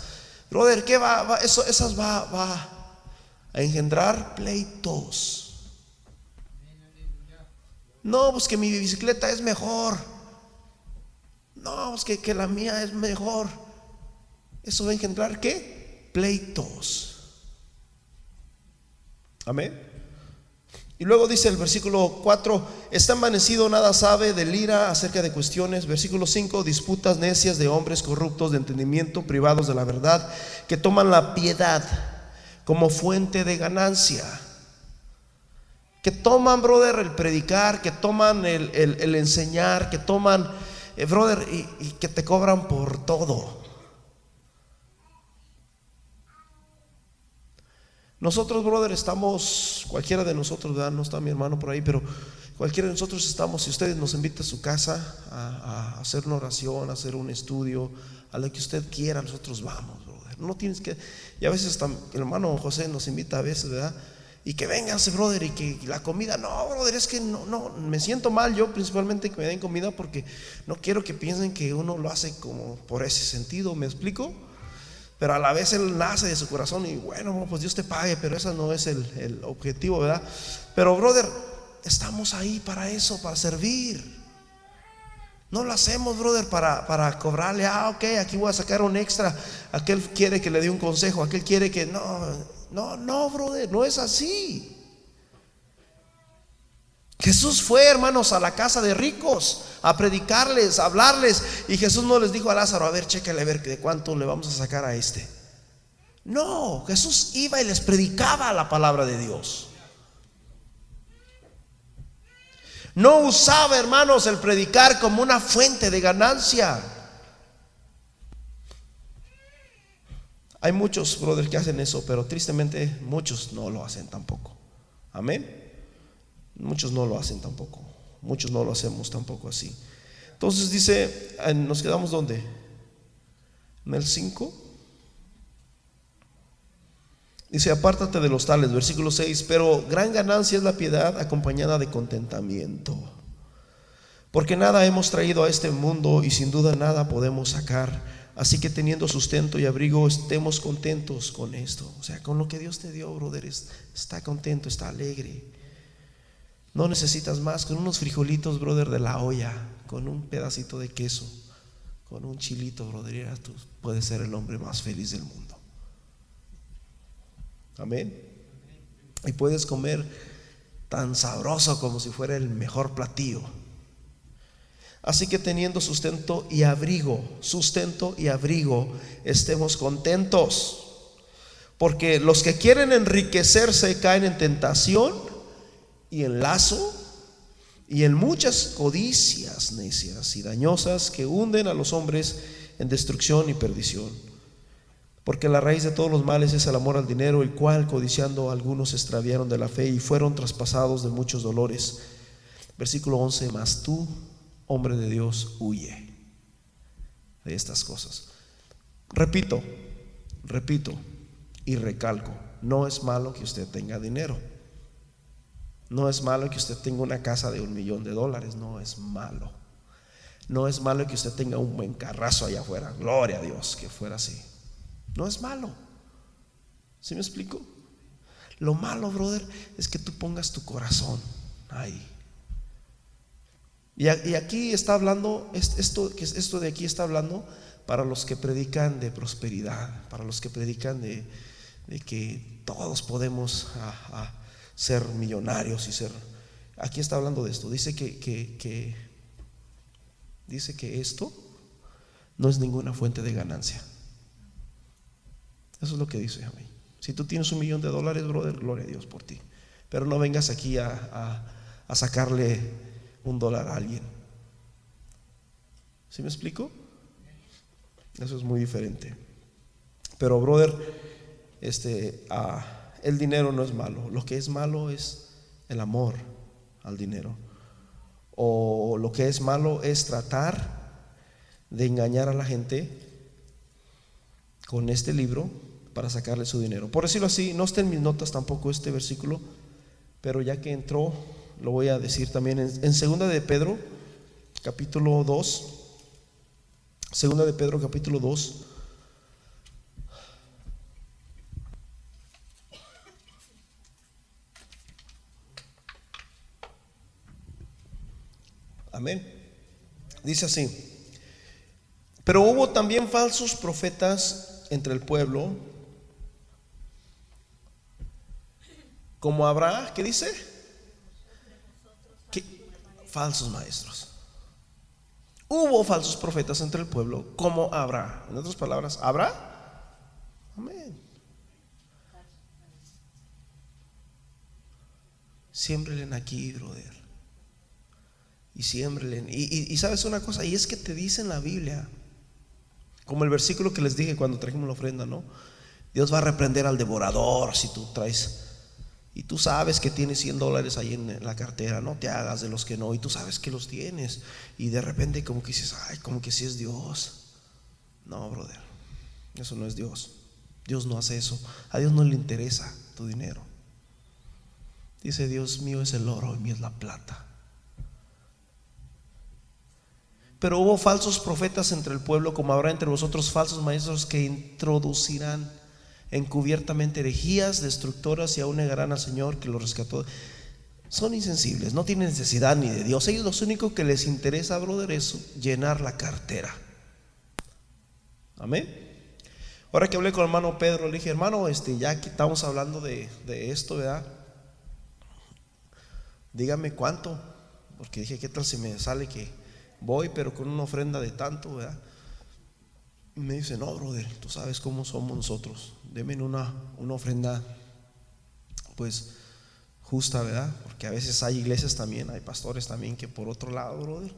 Brother, ¿qué va? va eso, esas va, va a engendrar pleitos. No, pues que mi bicicleta es mejor. No, pues que, que la mía es mejor. Eso va a engendrar qué? Pleitos. Amén. Y luego dice el versículo 4, está envanecido, nada sabe del ira acerca de cuestiones. Versículo 5, disputas necias de hombres corruptos de entendimiento, privados de la verdad, que toman la piedad como fuente de ganancia. Que toman, brother, el predicar, que toman el, enseñar, que toman, eh, brother, y que te cobran por todo. Nosotros, brother, estamos, cualquiera de nosotros, ¿verdad? no está mi hermano por ahí, pero cualquiera de nosotros estamos, si usted nos invita a su casa a, hacer una oración, a hacer un estudio, a lo que usted quiera, nosotros vamos, brother. No tienes que, y a veces el hermano José nos invita a veces, ¿verdad? Y que vénganse, brother, y que la comida, no, brother, es que no, no, me siento mal yo principalmente que me den comida porque no quiero que piensen que uno lo hace como por ese sentido, ¿me explico? Pero a la vez Él nace de su corazón y bueno, pues Dios te pague, pero ese no es el, objetivo, ¿verdad? Pero, brother, estamos ahí para eso, para servir. No lo hacemos, brother, para, para cobrarle, ah, ok, aquí voy a sacar un extra. Aquel quiere que le dé un consejo, aquel quiere que... No, no, no, brother, no es así. Jesús fue, hermanos, a la casa de ricos a predicarles, a hablarles. Y Jesús no les dijo a Lázaro, a ver, chécale a ver de cuánto le vamos a sacar a este. No, Jesús iba y les predicaba la palabra de Dios. No usaba, hermanos, el predicar como una fuente de ganancia. Hay muchos brothers que hacen eso, pero tristemente muchos no lo hacen tampoco. Amén. Muchos no lo hacen tampoco. Muchos no lo hacemos tampoco así. Entonces dice, ¿nos quedamos dónde? En el 5. Dice, apártate de los tales, versículo 6, pero gran ganancia es la piedad acompañada de contentamiento. Porque nada hemos traído a este mundo y sin duda nada podemos sacar. Así que teniendo sustento y abrigo, estemos contentos con esto. O sea, con lo que Dios te dio, brother, está contento, está alegre. No necesitas más, con unos frijolitos, brother, de la olla, con un pedacito de queso, con un chilito, brother, tú puedes ser el hombre más feliz del mundo. Amén. Y puedes comer tan sabroso como si fuera el mejor platillo. Así que teniendo sustento y abrigo, sustento y abrigo, estemos contentos. Porque los que quieren enriquecerse caen en tentación y en lazo y en muchas codicias necias y dañosas que hunden a los hombres en destrucción y perdición. Porque la raíz de todos los males es el amor al dinero, el cual, codiciando, algunos se extraviaron de la fe y fueron traspasados de muchos dolores. Versículo 11, más tú, hombre de Dios, huye de estas cosas. Repito, repito y recalco, no es malo que usted tenga dinero. No es malo que usted tenga una casa de un millón de dólares, no es malo. No es malo que usted tenga un buen carrazo allá afuera. Gloria a Dios que fuera así. No es malo. ¿Sí me explico? Lo malo, brother, es que tú pongas tu corazón ahí. Y, aquí está hablando, esto, esto de aquí está hablando para los que predican de prosperidad, para los que predican de, que todos podemos ser millonarios y ser... Aquí está hablando de esto. Dice que, que, dice que esto no es ninguna fuente de ganancia. Eso es lo que dice a mí. Si tú tienes un millón de dólares, brother, gloria a Dios por ti. Pero no vengas aquí a, a, sacarle un dólar a alguien. ¿Sí me explico? Eso es muy diferente. Pero, brother, este, el dinero no es malo. Lo que es malo es el amor al dinero. O lo que es malo es tratar de engañar a la gente con este libro para sacarle su dinero. Por decirlo así, no está en mis notas tampoco este versículo, pero ya que entró, lo voy a decir también en, en segunda de Pedro, capítulo 2. Segunda de Pedro, capítulo 2. Amén. Dice así. Pero hubo también falsos profetas entre el pueblo, como habrá, ¿qué dice? Falsos maestros. Hubo falsos profetas entre el pueblo, como habrá. En otras palabras, ¿habrá? Amén. Siembren aquí, brother. Y siembren. Y, sabes una cosa, y es que te dice en la Biblia, como el versículo que les dije cuando trajimos la ofrenda, ¿no? Dios va a reprender al devorador si tú traes. Y tú sabes que tienes 100 dólares ahí en la cartera, no te hagas de los que no. Y tú sabes que los tienes. Y de repente como que dices, ay, como que sí es Dios. No, brother, eso no es Dios. Dios no hace eso. A Dios no le interesa tu dinero. Dice Dios mío es el oro y mío es la plata. Pero hubo falsos profetas entre el pueblo, como habrá entre vosotros falsos maestros que introducirán encubiertamente herejías destructoras y aún negarán al Señor que los rescató. Son insensibles, no tienen necesidad ni de Dios. Ellos lo único que les interesa, brother, es llenar la cartera. Amén. Ahora que hablé con el hermano Pedro, le dije, hermano, este, ya que estamos hablando de, de esto, ¿verdad? Dígame cuánto, porque dije, ¿qué tal si me sale que voy, pero con una ofrenda de tanto, ¿verdad? Y me dice, no, brother, tú sabes cómo somos nosotros. Deme una, una ofrenda, pues, justa, ¿verdad? Porque a veces hay iglesias también, hay pastores también que por otro lado, brother,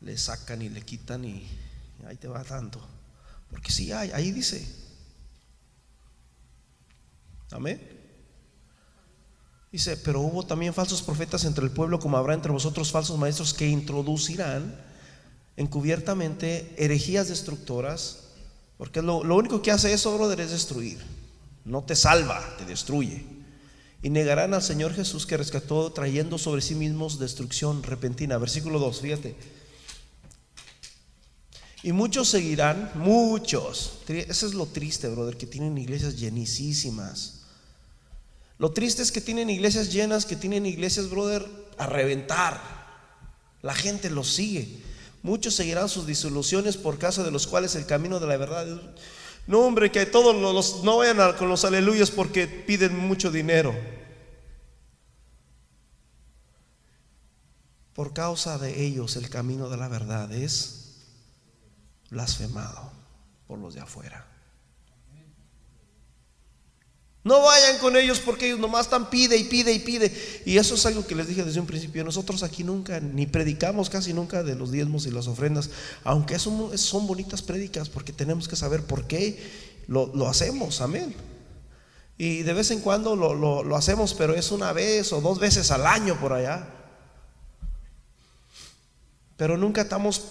le sacan y le quitan y ahí te va tanto. Porque sí hay, ahí dice. Amén. Dice, pero hubo también falsos profetas entre el pueblo, como habrá entre vosotros falsos maestros que introducirán encubiertamente herejías destructoras, porque lo, único que hace eso, brother, es destruir. No te salva, te destruye. Y negarán al Señor Jesús que rescató, trayendo sobre sí mismos destrucción repentina. Versículo 2, fíjate. Y muchos seguirán, muchos. Eso es lo triste, brother, que tienen iglesias llenísimas lo triste es que tienen iglesias llenas, que tienen iglesias, brother, a reventar. La gente los sigue. Muchos seguirán sus disoluciones por causa de los cuales el camino de la verdad No, hombre, que todos los, no vayan con los aleluyas porque piden mucho dinero. Por causa de ellos el camino de la verdad es blasfemado por los de afuera. No vayan con ellos porque ellos nomás están pide y pide y pide. Y eso es algo que les dije desde un principio. Nosotros aquí nunca, ni predicamos casi nunca de los diezmos y las ofrendas, aunque son, son bonitas prédicas porque tenemos que saber por qué lo, hacemos. Amén. Y de vez en cuando lo, hacemos, pero es una vez o dos veces al año por allá. Pero nunca estamos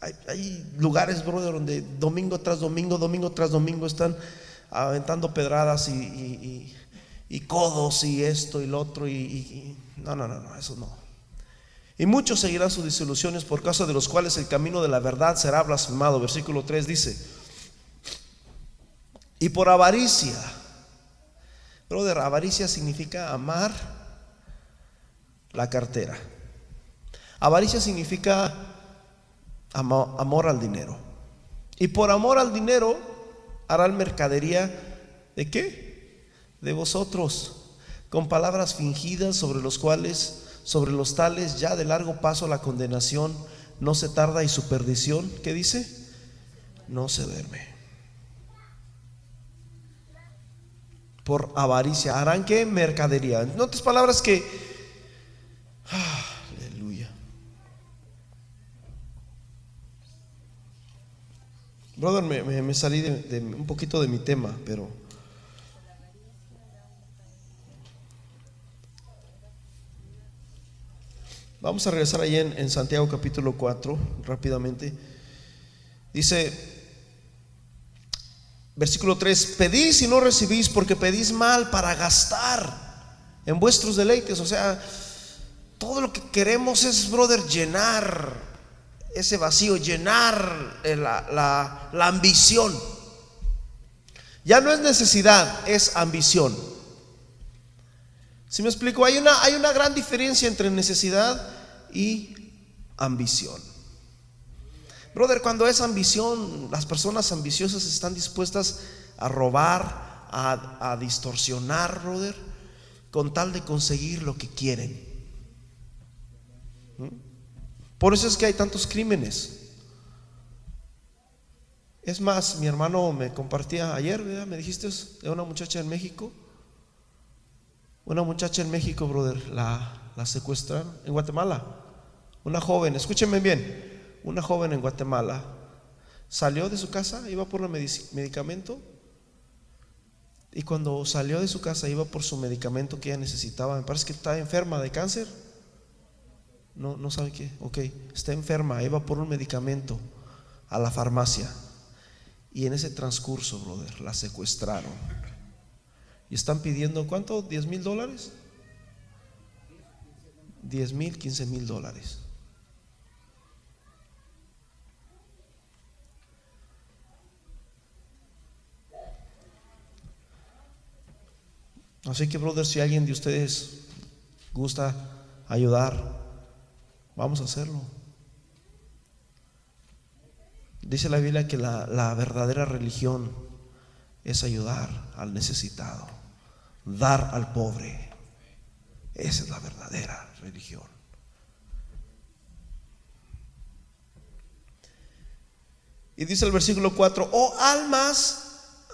hay, hay, lugares, brother, donde domingo tras domingo, domingo tras domingo están aventando pedradas y, codos y esto y lo otro. Y, no, no, no, no, eso no. Y muchos seguirán sus disoluciones por causa de los cuales el camino de la verdad será blasfemado. Versículo 3 dice, y por avaricia, brother, avaricia significa amar la cartera. Avaricia significa amor al dinero. Y por amor al dinero, harán mercadería de qué? De vosotros, con palabras fingidas sobre los cuales, sobre los tales, ya de largo paso la condenación no se tarda y su perdición, ¿qué dice? No se duerme. Por avaricia, harán qué? Mercadería. En otras palabras que... Ah, Brother, me, salí de, un poquito de mi tema, pero... Vamos a regresar ahí en, en Santiago capítulo 4, rápidamente. Dice, versículo 3, pedís y no recibís porque pedís mal para gastar en vuestros deleites. O sea, todo lo que queremos es, brother, llenar ese vacío, llenar eh, la, ambición. Ya no es necesidad, es ambición. Si me explico, hay una, hay una gran diferencia entre necesidad y ambición. Brother, cuando es ambición, las personas ambiciosas están dispuestas a robar, a, a distorsionar, brother, con tal de conseguir lo que quieren. ¿Mm? Por eso es que hay tantos crímenes. Es más, mi hermano me compartía ayer, me dijiste de una muchacha en México. Una muchacha en México, brother, la, la secuestraron en Guatemala. Una joven, escúchenme bien, una joven en Guatemala salió de su casa, iba por el medicamento y cuando salió de su casa iba por su medicamento que ella necesitaba. Me parece que estaba enferma de cáncer. No, no sabe qué. Ok, está enferma, iba por un medicamento a la farmacia. Y en ese transcurso, brother, la secuestraron. Y están pidiendo, ¿cuánto? ¿10 mil dólares? 10 mil, 15 mil dólares. Así que, brother, si alguien de ustedes gusta ayudar, vamos a hacerlo. Dice la Biblia que la, la verdadera religión es ayudar al necesitado, dar al pobre. Esa es la verdadera religión. Y dice el versículo 4, oh almas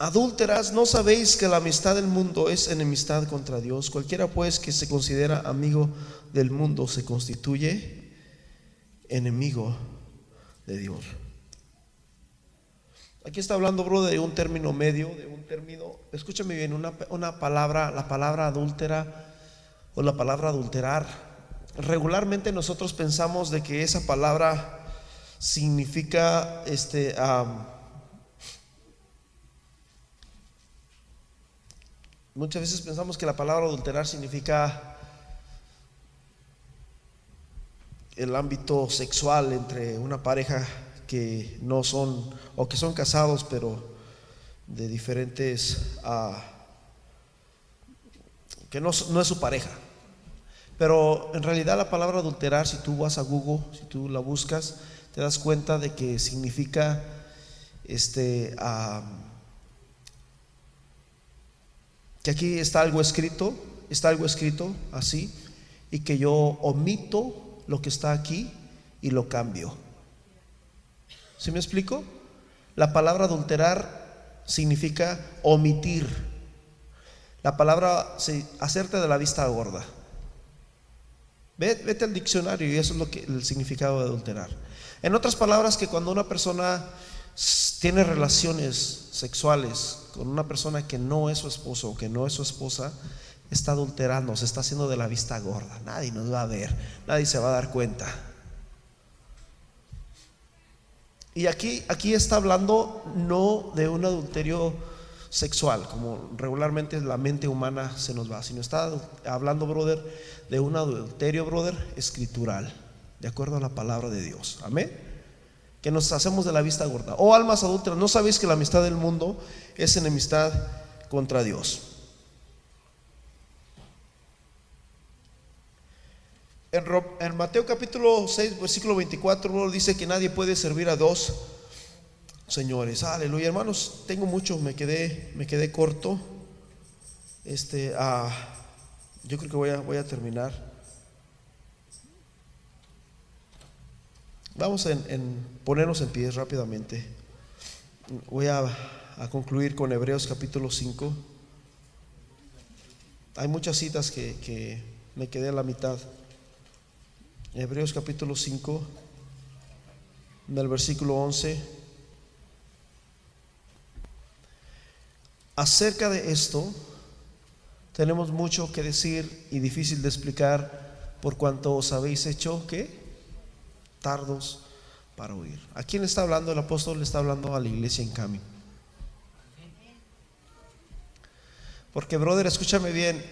adúlteras, ¿no sabéis que la amistad del mundo es enemistad contra Dios? Cualquiera pues que se considera amigo del mundo se constituye enemigo de Dios. Aquí está hablando, bro, de un término medio, de un término, escúchame bien, una, una palabra, la palabra adúltera o la palabra adulterar. Regularmente nosotros pensamos de que esa palabra significa este muchas veces pensamos que la palabra adulterar significa el ámbito sexual entre una pareja que no son o que son casados pero de diferentes ah, que no, no es su pareja. Pero en realidad la palabra adulterar, si tú vas a Google, si tú la buscas, te das cuenta de que significa este que aquí está algo escrito, está algo escrito así, y que yo omito lo que está aquí y lo cambio. ¿Sí me explico? La palabra adulterar significa omitir. La palabra hacerte de la vista gorda. Vete, al diccionario y eso es lo que el significado de adulterar. En otras palabras, que cuando una persona tiene relaciones sexuales con una persona que no es su esposo o que no es su esposa, está adulterando, se está haciendo de la vista gorda. Nadie nos va a ver, nadie se va a dar cuenta. Y aquí, aquí está hablando no de un adulterio sexual, como regularmente la mente humana se nos va, sino está hablando, brother, de un adulterio, brother, escritural, de acuerdo a la palabra de Dios. Amén. Que nos hacemos de la vista gorda. Oh almas adulteras, ¿no sabéis que la amistad del mundo es enemistad contra Dios? En, Mateo capítulo 6, versículo 24, dice que nadie puede servir a dos señores. Aleluya, hermanos, tengo mucho, me quedé, me quedé corto. Este, ah, yo creo que voy a, voy a terminar. Vamos en, ponernos en pie rápidamente. Voy a, a, concluir con Hebreos capítulo 5. Hay muchas citas que, que me quedé a la mitad. Hebreos capítulo 5, del versículo 11. Acerca de esto, tenemos mucho que decir y difícil de explicar por cuanto os habéis hecho que tardos para oír. ¿A quién está hablando? El apóstol le está hablando a la iglesia en cambio. Porque, brother, escúchame bien,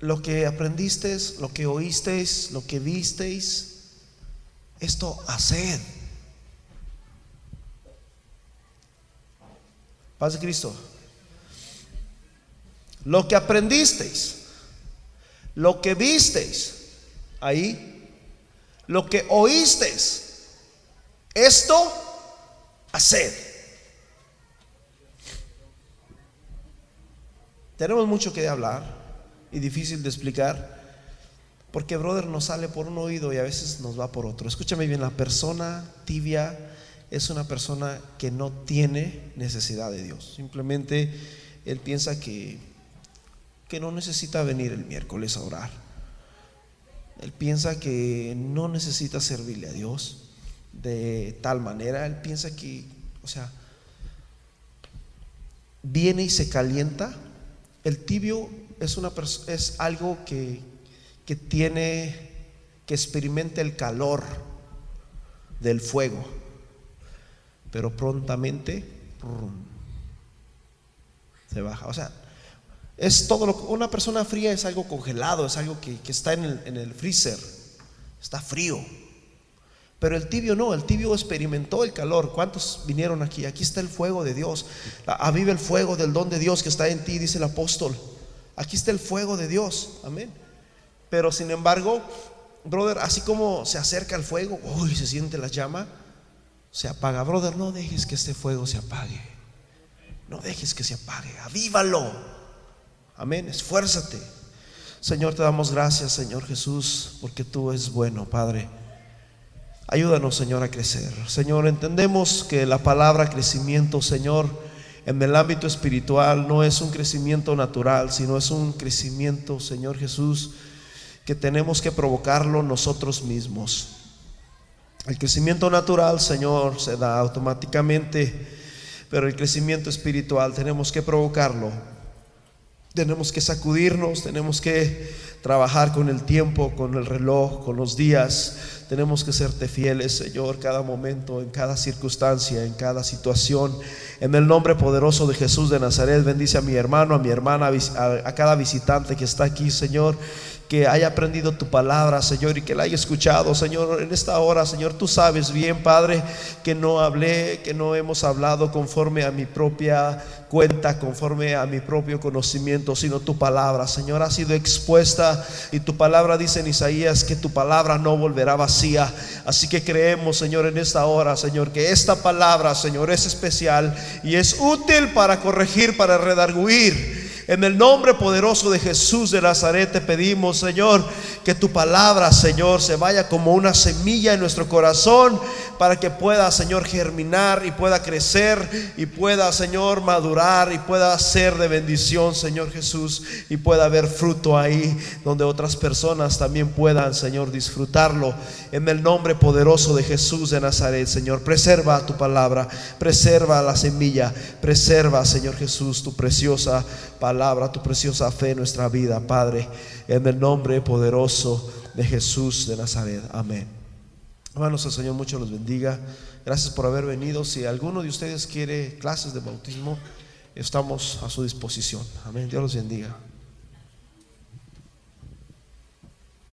lo que aprendisteis, lo que oísteis, lo que visteis, esto haced. Paz de Cristo. Lo que aprendisteis, lo que visteis, ahí, lo que oísteis, esto haced. Tenemos mucho que hablar y difícil de explicar, porque brother nos sale por un oído y a veces nos va por otro. Escúchame bien, la persona tibia es una persona que no tiene necesidad de Dios. Simplemente él piensa que, que no necesita venir el miércoles a orar. Él piensa que no necesita servirle a Dios de tal manera. Él piensa que, o sea, viene y se calienta. El tibio es, una es algo que, que tiene, que experimenta el calor del fuego, pero prontamente se baja. O sea, es todo lo una persona fría es algo congelado, es algo que, está en el, en el freezer, está frío. Pero el tibio no, el tibio experimentó el calor. ¿Cuántos vinieron aquí? Aquí está el fuego de Dios. Aviva el fuego del don de Dios que está en ti, dice el apóstol. Aquí está el fuego de Dios. Amén. Pero sin embargo, brother, así como se acerca el fuego, uy, se siente la llama, se apaga. Brother, no dejes que este fuego se apague. No dejes que se apague. Avívalo. Amén. Esfuérzate. Señor, te damos gracias, Señor Jesús, porque tú es bueno, Padre. Ayúdanos, Señor, a crecer. Señor, entendemos que la palabra crecimiento, Señor, en el ámbito espiritual no es un crecimiento natural, sino es un crecimiento, Señor Jesús, que tenemos que provocarlo nosotros mismos. El crecimiento natural, Señor, se da automáticamente, pero el crecimiento espiritual tenemos que provocarlo. Tenemos que sacudirnos, tenemos que trabajar con el tiempo, con el reloj, con los días, tenemos que serte fieles, Señor, cada momento, en cada circunstancia, en cada situación. En el nombre poderoso de Jesús de Nazaret, bendice a mi hermano, a mi hermana, a, cada visitante que está aquí, Señor que haya aprendido tu palabra, Señor, y que la haya escuchado, Señor, en esta hora, Señor, tú sabes bien, Padre, que no hablé, que no hemos hablado conforme a mi propia cuenta, conforme a mi propio conocimiento, sino tu palabra, Señor, ha sido expuesta y tu palabra dice en Isaías que tu palabra no volverá vacía. Así que creemos, Señor, en esta hora, Señor, que esta palabra, Señor, es especial y es útil para corregir, para redarguir en el nombre poderoso de Jesús de Nazaret te pedimos, Señor, que tu palabra, Señor, se vaya como una semilla en nuestro corazón para que pueda, Señor, germinar y pueda crecer y pueda, Señor, madurar y pueda ser de bendición, Señor Jesús, y pueda haber fruto ahí donde otras personas también puedan, Señor, disfrutarlo. En el nombre poderoso de Jesús de Nazaret, Señor, preserva tu palabra, preserva la semilla, preserva, Señor Jesús, tu preciosa palabra, tu preciosa fe en nuestra vida, Padre, en el nombre poderoso de Jesús de Nazaret. Amén. Hermanos, el Señor mucho los bendiga. Gracias por haber venido. Si alguno de ustedes quiere clases de bautismo, estamos a su disposición. Amén. Dios los bendiga.